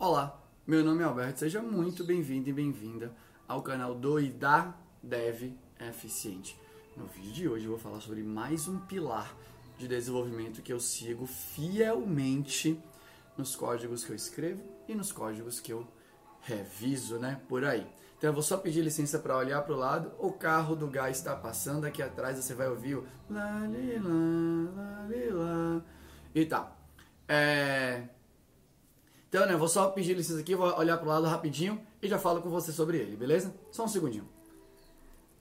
Olá, meu nome é Alberto, seja muito bem-vindo e bem-vinda ao canal do e da Dev Eficiente. No vídeo de hoje eu vou falar sobre mais um pilar de desenvolvimento que eu sigo fielmente nos códigos que eu escrevo e nos códigos que eu reviso, né, por aí. Então eu vou só pedir licença para olhar para o lado. O carro do gás está passando aqui atrás, você vai ouvir o lá, li, lá, lá, li, lá. e tal. É... Então, né, vou só pedir licença aqui, vou olhar para o lado rapidinho e já falo com você sobre ele, beleza? Só um segundinho.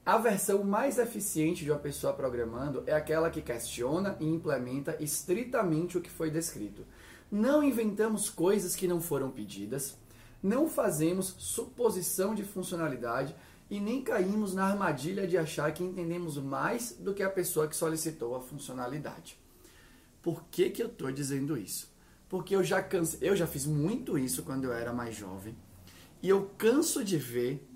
A versão mais eficiente de uma pessoa programando é aquela que questiona e implementa estritamente o que foi descrito. Não inventamos coisas que não foram pedidas, não fazemos suposição de funcionalidade e nem caímos na armadilha de achar que entendemos mais do que a pessoa que solicitou a funcionalidade. Por que, que eu estou dizendo isso? Porque eu já canso, eu já fiz muito isso quando eu era mais jovem. E eu canso de ver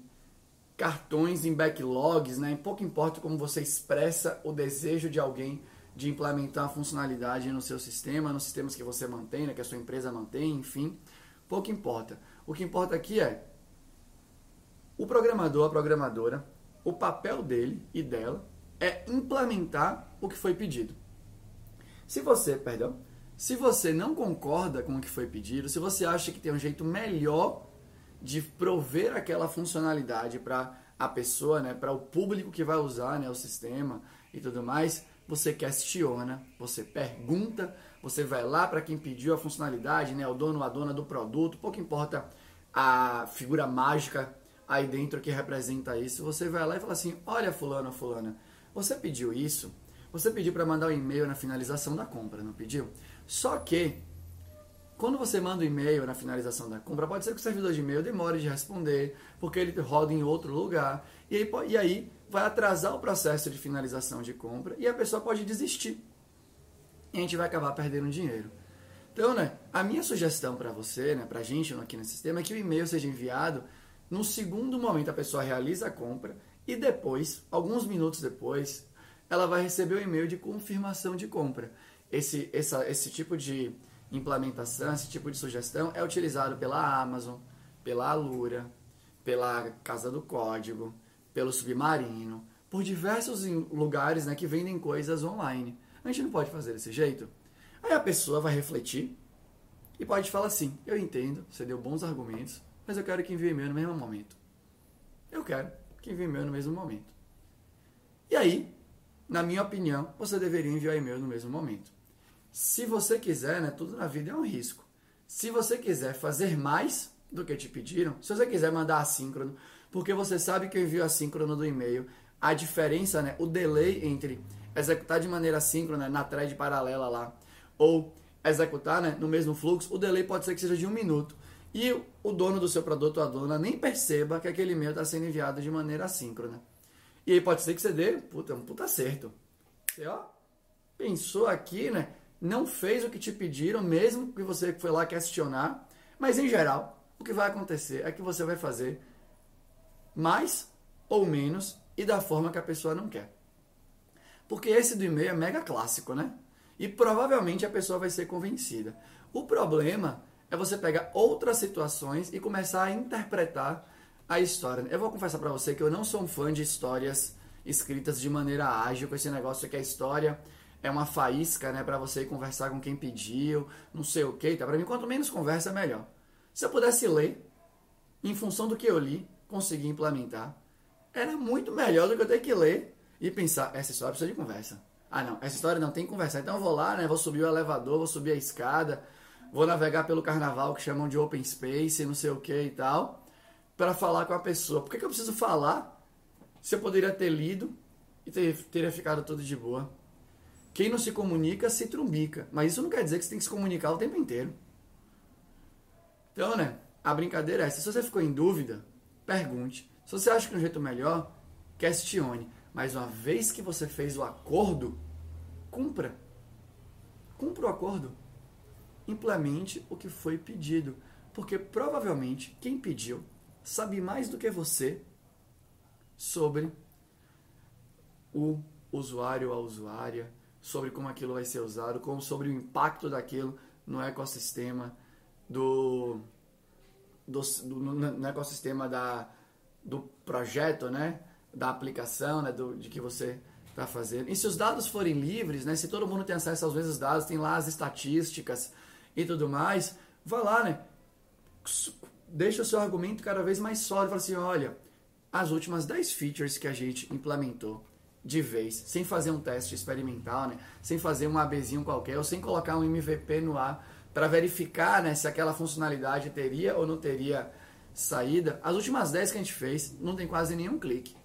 cartões em backlogs, né? Pouco importa como você expressa o desejo de alguém de implementar a funcionalidade no seu sistema, nos sistemas que você mantém, né? que a sua empresa mantém, enfim. Pouco importa. O que importa aqui é o programador, a programadora, o papel dele e dela é implementar o que foi pedido. Se você, perdão, se você não concorda com o que foi pedido, se você acha que tem um jeito melhor de prover aquela funcionalidade para a pessoa, né, para o público que vai usar né, o sistema e tudo mais, você questiona, você pergunta, você vai lá para quem pediu a funcionalidade, né, o dono ou a dona do produto, pouco importa a figura mágica aí dentro que representa isso, você vai lá e fala assim: olha, fulano, fulana, você pediu isso? Você pediu para mandar um e-mail na finalização da compra, não pediu? Só que, quando você manda um e-mail na finalização da compra, pode ser que o servidor de e-mail demore de responder, porque ele roda em outro lugar, e aí, e aí vai atrasar o processo de finalização de compra e a pessoa pode desistir. E a gente vai acabar perdendo dinheiro. Então, né, a minha sugestão para você, né, para a gente aqui no sistema, é que o e-mail seja enviado no segundo momento a pessoa realiza a compra e depois, alguns minutos depois, ela vai receber o e-mail de confirmação de compra. Esse, essa, esse tipo de implementação, esse tipo de sugestão é utilizado pela Amazon, pela Alura, pela Casa do Código, pelo Submarino, por diversos lugares né, que vendem coisas online. A gente não pode fazer desse jeito. Aí a pessoa vai refletir e pode falar assim: Eu entendo, você deu bons argumentos, mas eu quero que envie e-mail no mesmo momento. Eu quero que envie e-mail no mesmo momento. E aí, na minha opinião, você deveria enviar e-mail no mesmo momento. Se você quiser, né, tudo na vida é um risco. Se você quiser fazer mais do que te pediram, se você quiser mandar assíncrono, porque você sabe que o envio assíncrono do e-mail, a diferença, né, o delay entre executar de maneira assíncrona na thread paralela lá ou executar né, no mesmo fluxo, o delay pode ser que seja de um minuto. E o dono do seu produto ou a dona nem perceba que aquele e-mail está sendo enviado de maneira assíncrona. E aí pode ser que você dê puta, um puta acerto. Você ó, pensou aqui, né? Não fez o que te pediram, mesmo que você foi lá questionar. Mas em geral, o que vai acontecer é que você vai fazer mais ou menos e da forma que a pessoa não quer. Porque esse do e-mail é mega clássico, né? E provavelmente a pessoa vai ser convencida. O problema é você pegar outras situações e começar a interpretar a história. Eu vou confessar para você que eu não sou um fã de histórias escritas de maneira ágil, com esse negócio que a história é uma faísca, né, para você conversar com quem pediu, não sei o que, tá? Para mim, quanto menos conversa, melhor. Se eu pudesse ler, em função do que eu li, conseguir implementar, era muito melhor do que eu ter que ler e pensar, essa história precisa de conversa. Ah, não, essa história não tem conversa. Então eu vou lá, né, vou subir o elevador, vou subir a escada, vou navegar pelo carnaval que chamam de open space, não sei o que e tal para falar com a pessoa. Por que, que eu preciso falar se eu poderia ter lido e ter, teria ficado tudo de boa? Quem não se comunica se trumbica. Mas isso não quer dizer que você tem que se comunicar o tempo inteiro. Então, né? A brincadeira é essa. Se você ficou em dúvida, pergunte. Se você acha que é um jeito melhor, questione. Mas uma vez que você fez o acordo, cumpra. Cumpra o acordo. Implemente o que foi pedido. Porque provavelmente quem pediu sabe mais do que você sobre o usuário ou a usuária, sobre como aquilo vai ser usado, como sobre o impacto daquilo no ecossistema do do, do no ecossistema da, do projeto, né? Da aplicação, né? Do, de que você está fazendo. E se os dados forem livres, né? Se todo mundo tem acesso aos mesmos dados, tem lá as estatísticas e tudo mais, vá lá, né? Deixa o seu argumento cada vez mais sólido. Fala assim, olha, as últimas 10 features que a gente implementou de vez, sem fazer um teste experimental, né? Sem fazer um ABzinho qualquer, ou sem colocar um MVP no ar para verificar, né, se aquela funcionalidade teria ou não teria saída. As últimas 10 que a gente fez, não tem quase nenhum clique.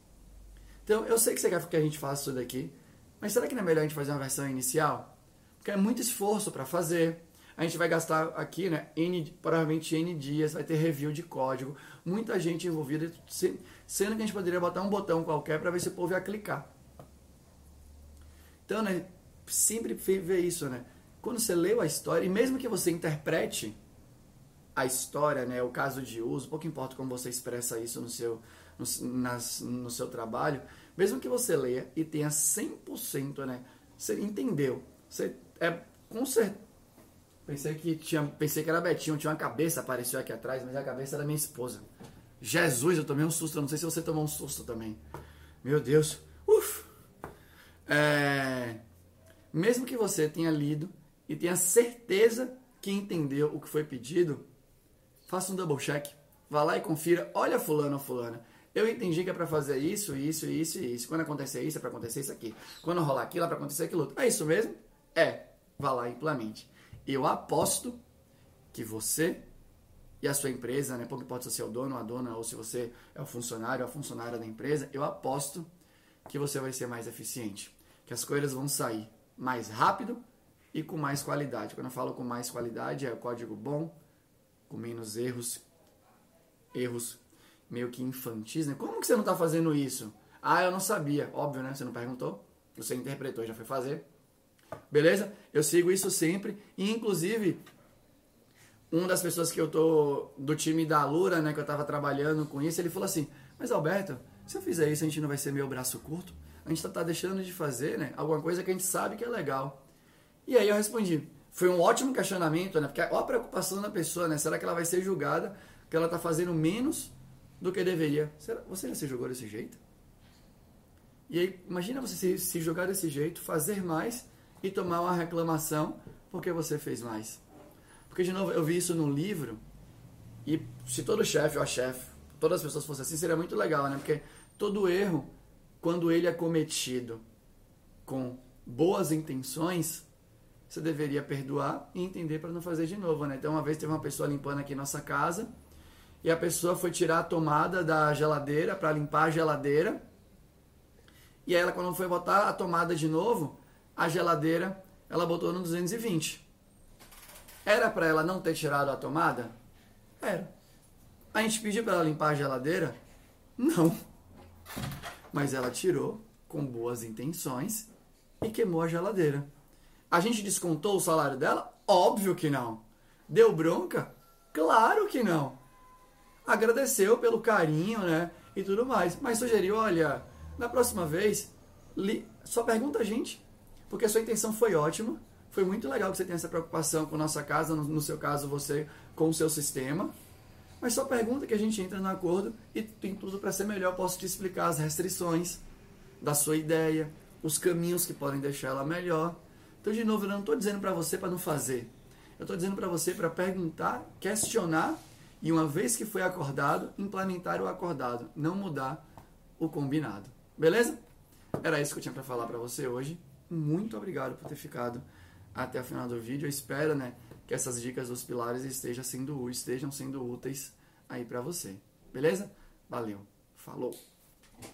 Então, eu sei que você quer que a gente faça isso daqui, mas será que não é melhor a gente fazer uma versão inicial? Porque é muito esforço para fazer. A gente vai gastar aqui, né, N, provavelmente N dias, vai ter review de código, muita gente envolvida, sendo que a gente poderia botar um botão qualquer para ver se o povo ia clicar. Então, né, sempre vê isso, né? Quando você leu a história, e mesmo que você interprete a história, né, o caso de uso, pouco importa como você expressa isso no seu no, nas, no seu trabalho, mesmo que você leia e tenha 100%, né? Você entendeu. Você é com certeza. Pensei que tinha, pensei que era Betinho, tinha uma cabeça apareceu aqui atrás, mas a cabeça era minha esposa. Jesus, eu tomei um susto, eu não sei se você tomou um susto também. Meu Deus. É, mesmo que você tenha lido e tenha certeza que entendeu o que foi pedido, faça um double check. Vá lá e confira. Olha fulano ou fulana. Eu entendi que é para fazer isso, isso, isso e isso. Quando acontecer isso, é para acontecer isso aqui. Quando rolar aquilo, é para acontecer aquilo outro. É isso mesmo? É. Vá lá e implemente. Eu aposto que você e a sua empresa, né, pouco pode ser o dono, a dona, ou se você é o funcionário, a funcionária da empresa, eu aposto que você vai ser mais eficiente. Que as coisas vão sair mais rápido e com mais qualidade. Quando eu falo com mais qualidade, é código bom, com menos erros, erros meio que infantis, né? Como que você não está fazendo isso? Ah, eu não sabia. Óbvio, né? Você não perguntou. Você interpretou, já foi fazer. Beleza? Eu sigo isso sempre. E, inclusive, uma das pessoas que eu tô do time da Lura, né, que eu tava trabalhando com isso, ele falou assim: Mas Alberto, se eu fizer isso, a gente não vai ser meu braço curto? A gente tá, tá deixando de fazer, né? Alguma coisa que a gente sabe que é legal. E aí eu respondi: Foi um ótimo questionamento, né? Porque olha a preocupação da pessoa, né? Será que ela vai ser julgada que ela tá fazendo menos do que deveria. Será, você já se jogou desse jeito? E aí, imagina você se, se jogar desse jeito, fazer mais e tomar uma reclamação porque você fez mais. Porque, de novo, eu vi isso no livro e se todo chefe ou a chefe, todas as pessoas fossem assim, seria muito legal, né? Porque todo erro, quando ele é cometido com boas intenções, você deveria perdoar e entender para não fazer de novo, né? Então, uma vez teve uma pessoa limpando aqui nossa casa e a pessoa foi tirar a tomada da geladeira para limpar a geladeira. E aí ela quando foi botar a tomada de novo, a geladeira ela botou no 220. Era para ela não ter tirado a tomada? Era. A gente pediu para ela limpar a geladeira? Não. Mas ela tirou com boas intenções e queimou a geladeira. A gente descontou o salário dela? Óbvio que não. Deu bronca? Claro que não agradeceu pelo carinho, né? E tudo mais. Mas sugeriu, olha, na próxima vez, li... só pergunta a gente. Porque a sua intenção foi ótima. Foi muito legal que você tenha essa preocupação com nossa casa, no seu caso, você com o seu sistema. Mas só pergunta que a gente entra no acordo e tem tudo para ser melhor. Posso te explicar as restrições da sua ideia, os caminhos que podem deixar ela melhor. Então, de novo, eu não estou dizendo para você para não fazer. Eu estou dizendo para você para perguntar, questionar e uma vez que foi acordado, implementar o acordado, não mudar o combinado. Beleza? Era isso que eu tinha para falar para você hoje. Muito obrigado por ter ficado até o final do vídeo. Eu espero, né, que essas dicas dos pilares estejam sendo, estejam sendo úteis aí para você. Beleza? Valeu. Falou.